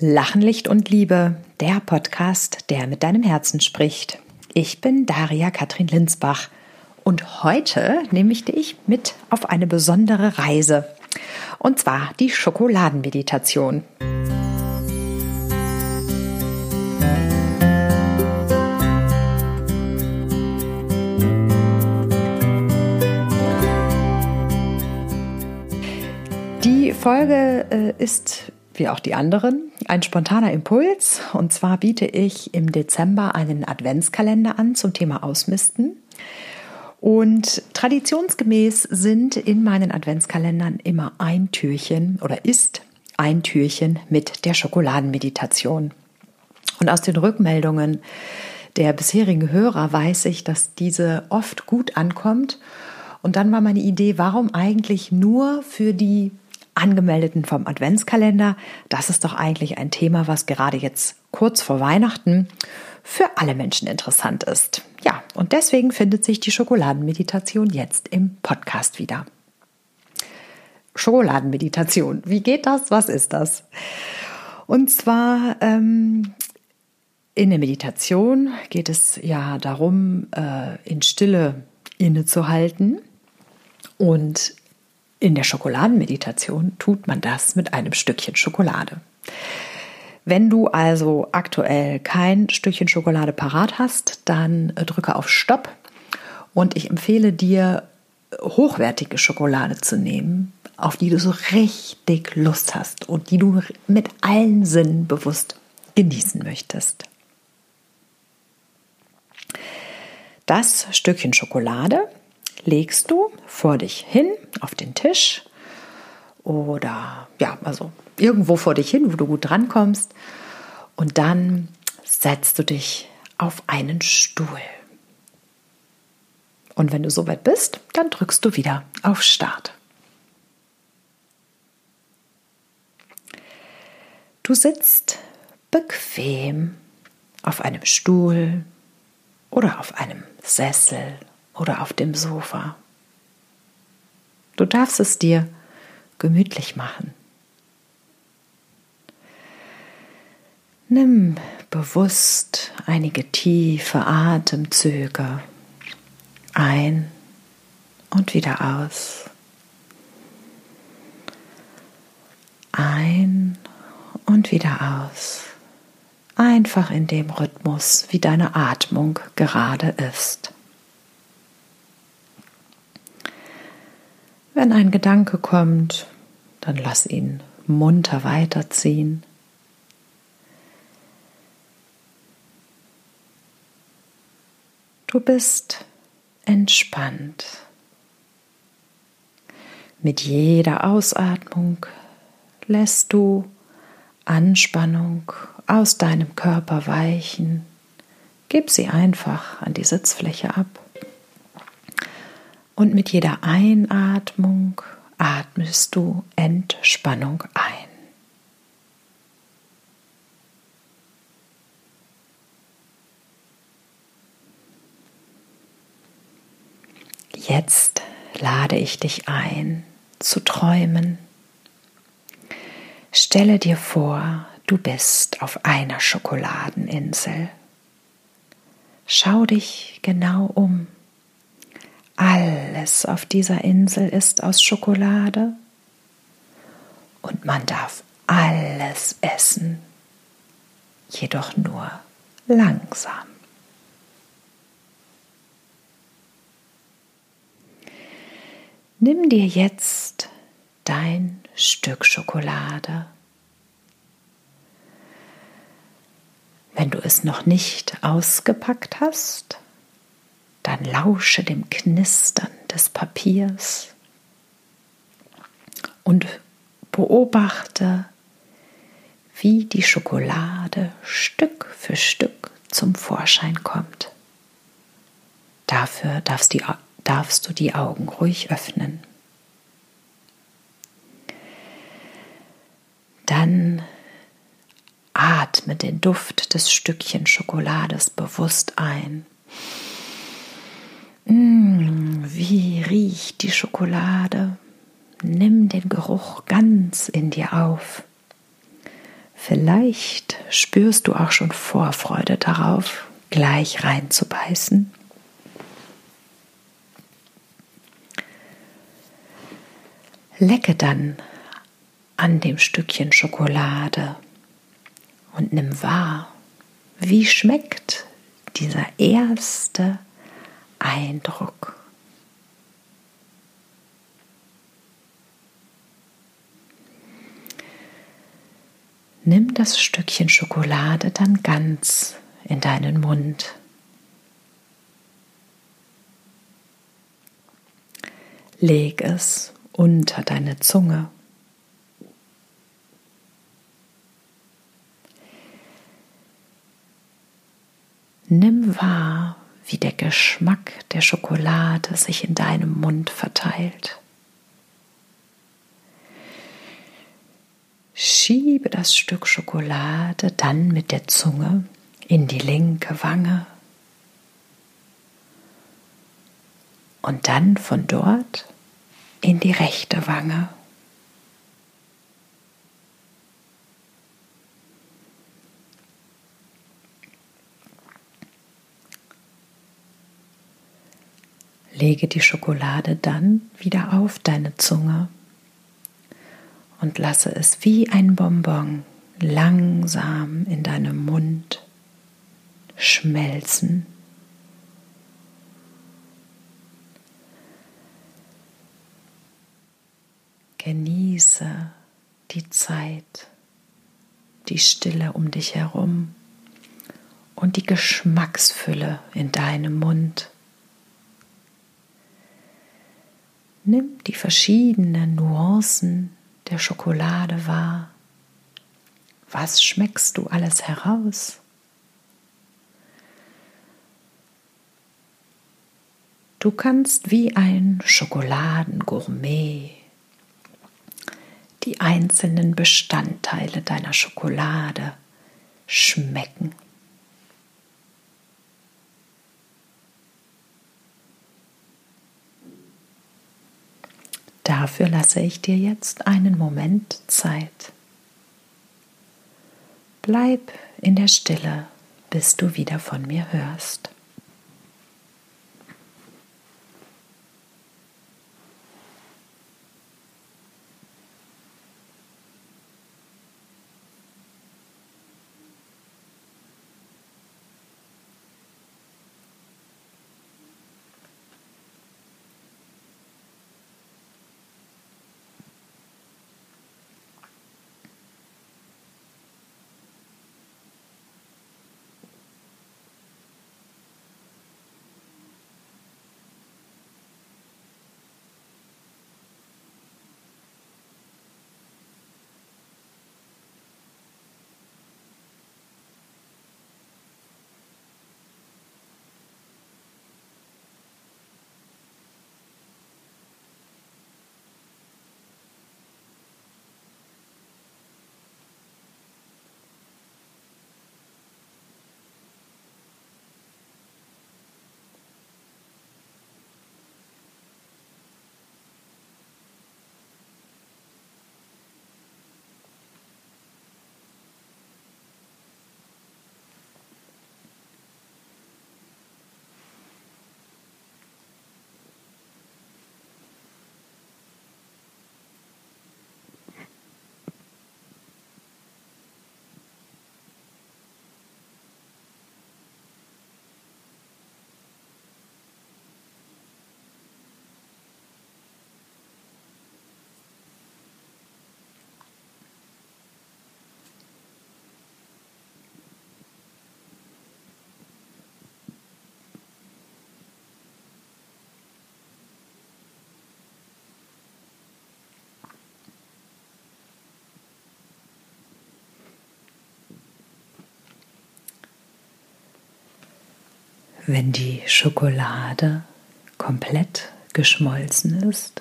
Lachen, Licht und Liebe, der Podcast, der mit deinem Herzen spricht. Ich bin Daria Katrin Linsbach und heute nehme ich dich mit auf eine besondere Reise. Und zwar die Schokoladenmeditation. Die Folge äh, ist wie auch die anderen, ein spontaner Impuls. Und zwar biete ich im Dezember einen Adventskalender an zum Thema Ausmisten. Und traditionsgemäß sind in meinen Adventskalendern immer ein Türchen oder ist ein Türchen mit der Schokoladenmeditation. Und aus den Rückmeldungen der bisherigen Hörer weiß ich, dass diese oft gut ankommt. Und dann war meine Idee, warum eigentlich nur für die Angemeldeten vom Adventskalender. Das ist doch eigentlich ein Thema, was gerade jetzt kurz vor Weihnachten für alle Menschen interessant ist. Ja, und deswegen findet sich die Schokoladenmeditation jetzt im Podcast wieder. Schokoladenmeditation, wie geht das? Was ist das? Und zwar ähm, in der Meditation geht es ja darum, äh, in Stille innezuhalten und in der Schokoladenmeditation tut man das mit einem Stückchen Schokolade. Wenn du also aktuell kein Stückchen Schokolade parat hast, dann drücke auf Stopp und ich empfehle dir, hochwertige Schokolade zu nehmen, auf die du so richtig Lust hast und die du mit allen Sinnen bewusst genießen möchtest. Das Stückchen Schokolade legst du vor dich hin auf den Tisch oder ja, also irgendwo vor dich hin, wo du gut drankommst. Und dann setzt du dich auf einen Stuhl. Und wenn du soweit bist, dann drückst du wieder auf Start. Du sitzt bequem auf einem Stuhl oder auf einem Sessel oder auf dem Sofa. Du darfst es dir gemütlich machen. Nimm bewusst einige tiefe Atemzüge ein und wieder aus. Ein und wieder aus. Einfach in dem Rhythmus, wie deine Atmung gerade ist. Wenn ein Gedanke kommt, dann lass ihn munter weiterziehen. Du bist entspannt. Mit jeder Ausatmung lässt du Anspannung aus deinem Körper weichen. Gib sie einfach an die Sitzfläche ab. Und mit jeder Einatmung atmest du Entspannung ein. Jetzt lade ich dich ein zu träumen. Stelle dir vor, du bist auf einer Schokoladeninsel. Schau dich genau um. Alles auf dieser Insel ist aus Schokolade und man darf alles essen, jedoch nur langsam. Nimm dir jetzt dein Stück Schokolade. Wenn du es noch nicht ausgepackt hast, dann lausche dem Knistern des Papiers und beobachte, wie die Schokolade Stück für Stück zum Vorschein kommt. Dafür darfst, die, darfst du die Augen ruhig öffnen. Dann atme den Duft des Stückchen Schokolades bewusst ein wie riecht die Schokolade? Nimm den Geruch ganz in dir auf. Vielleicht spürst du auch schon Vorfreude darauf, gleich reinzubeißen. Lecke dann an dem Stückchen Schokolade und nimm wahr, wie schmeckt dieser erste Eindruck. Nimm das Stückchen Schokolade dann ganz in deinen Mund. Leg es unter deine Zunge. Nimm wahr, wie der Geschmack der Schokolade sich in deinem Mund verteilt. Schiebe das Stück Schokolade dann mit der Zunge in die linke Wange und dann von dort in die rechte Wange. Lege die Schokolade dann wieder auf deine Zunge und lasse es wie ein Bonbon langsam in deinem Mund schmelzen. Genieße die Zeit, die Stille um dich herum und die Geschmacksfülle in deinem Mund. Nimm die verschiedenen Nuancen der Schokolade wahr. Was schmeckst du alles heraus? Du kannst wie ein Schokoladengourmet die einzelnen Bestandteile deiner Schokolade schmecken. Dafür lasse ich dir jetzt einen Moment Zeit. Bleib in der Stille, bis du wieder von mir hörst. Wenn die Schokolade komplett geschmolzen ist,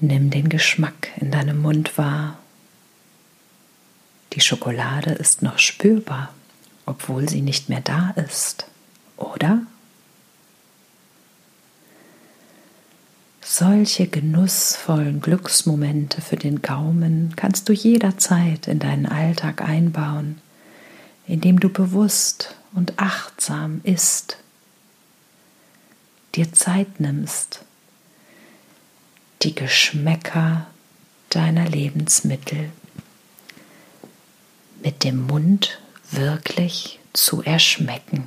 nimm den Geschmack in deinem Mund wahr. Die Schokolade ist noch spürbar, obwohl sie nicht mehr da ist, oder? Solche genussvollen Glücksmomente für den Gaumen kannst du jederzeit in deinen Alltag einbauen, indem du bewusst und achtsam isst, dir Zeit nimmst, die Geschmäcker deiner Lebensmittel mit dem Mund wirklich zu erschmecken.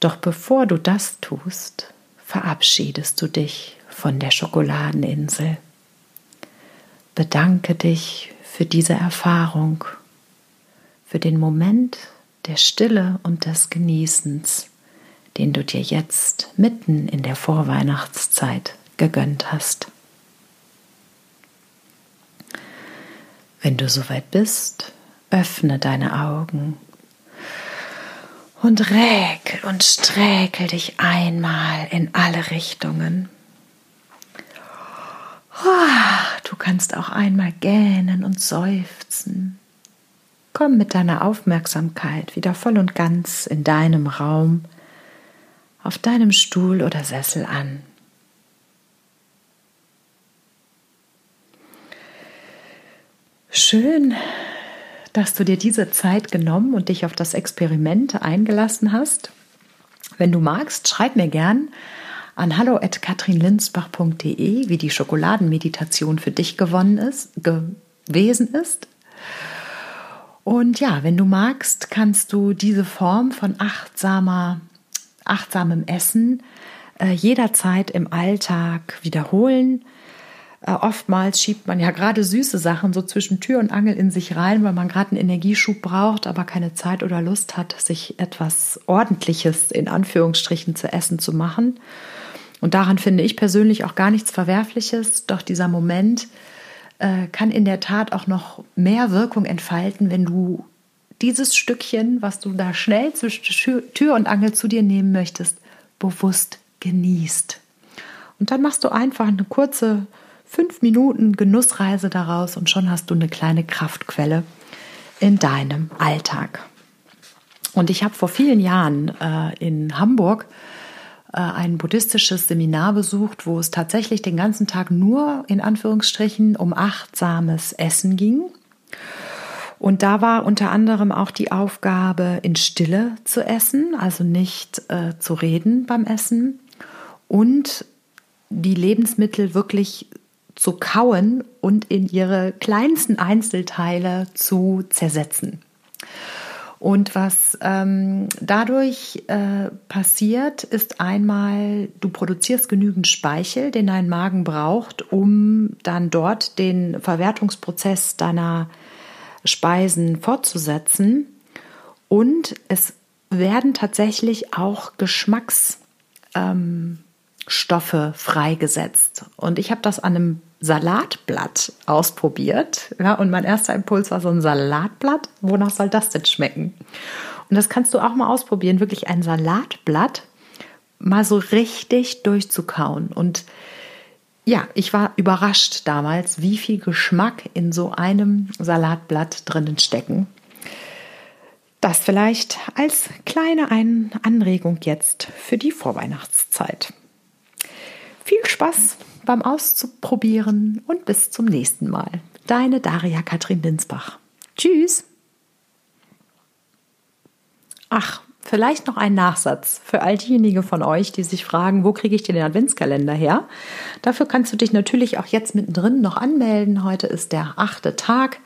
Doch bevor du das tust, verabschiedest du dich von der Schokoladeninsel. Bedanke dich für diese Erfahrung, für den Moment der Stille und des Genießens, den du dir jetzt mitten in der Vorweihnachtszeit gegönnt hast. Wenn du soweit bist, öffne deine Augen und räkel und sträkel dich einmal in alle Richtungen. Du kannst auch einmal gähnen und seufzen. Komm mit deiner Aufmerksamkeit wieder voll und ganz in deinem Raum, auf deinem Stuhl oder Sessel an. Schön, dass du dir diese Zeit genommen und dich auf das Experiment eingelassen hast. Wenn du magst, schreib mir gern an hallo@katrinlinsbach.de, wie die Schokoladenmeditation für dich gewonnen ist, gewesen ist. Und ja, wenn du magst, kannst du diese Form von achtsamer, achtsamem Essen äh, jederzeit im Alltag wiederholen äh, oftmals schiebt man ja gerade süße Sachen so zwischen Tür und Angel in sich rein, weil man gerade einen Energieschub braucht, aber keine Zeit oder Lust hat, sich etwas Ordentliches in Anführungsstrichen zu essen zu machen. Und daran finde ich persönlich auch gar nichts Verwerfliches, doch dieser Moment äh, kann in der Tat auch noch mehr Wirkung entfalten, wenn du dieses Stückchen, was du da schnell zwischen Tür und Angel zu dir nehmen möchtest, bewusst genießt. Und dann machst du einfach eine kurze fünf Minuten Genussreise daraus und schon hast du eine kleine Kraftquelle in deinem Alltag. Und ich habe vor vielen Jahren äh, in Hamburg ein buddhistisches Seminar besucht, wo es tatsächlich den ganzen Tag nur in Anführungsstrichen um achtsames Essen ging. Und da war unter anderem auch die Aufgabe, in Stille zu essen, also nicht äh, zu reden beim Essen und die Lebensmittel wirklich zu kauen und in ihre kleinsten Einzelteile zu zersetzen. Und was ähm, dadurch äh, passiert, ist einmal, du produzierst genügend Speichel, den dein Magen braucht, um dann dort den Verwertungsprozess deiner Speisen fortzusetzen. Und es werden tatsächlich auch Geschmacksstoffe ähm, freigesetzt. Und ich habe das an einem Salatblatt ausprobiert. Ja, und mein erster Impuls war so ein Salatblatt. Wonach soll das denn schmecken? Und das kannst du auch mal ausprobieren, wirklich ein Salatblatt mal so richtig durchzukauen. Und ja, ich war überrascht damals, wie viel Geschmack in so einem Salatblatt drinnen stecken. Das vielleicht als kleine Anregung jetzt für die Vorweihnachtszeit. Viel Spaß beim Auszuprobieren und bis zum nächsten Mal. Deine Daria Katrin Linsbach. Tschüss. Ach, vielleicht noch ein Nachsatz für all diejenigen von euch, die sich fragen, wo kriege ich den Adventskalender her? Dafür kannst du dich natürlich auch jetzt mittendrin noch anmelden. Heute ist der achte Tag.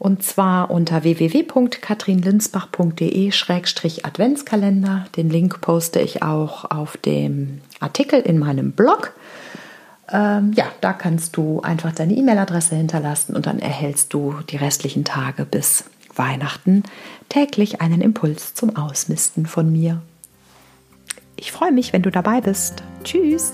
Und zwar unter www.katrinlinsbach.de-adventskalender. Den Link poste ich auch auf dem Artikel in meinem Blog. Ähm, ja, da kannst du einfach deine E-Mail-Adresse hinterlassen und dann erhältst du die restlichen Tage bis Weihnachten täglich einen Impuls zum Ausmisten von mir. Ich freue mich, wenn du dabei bist. Tschüss!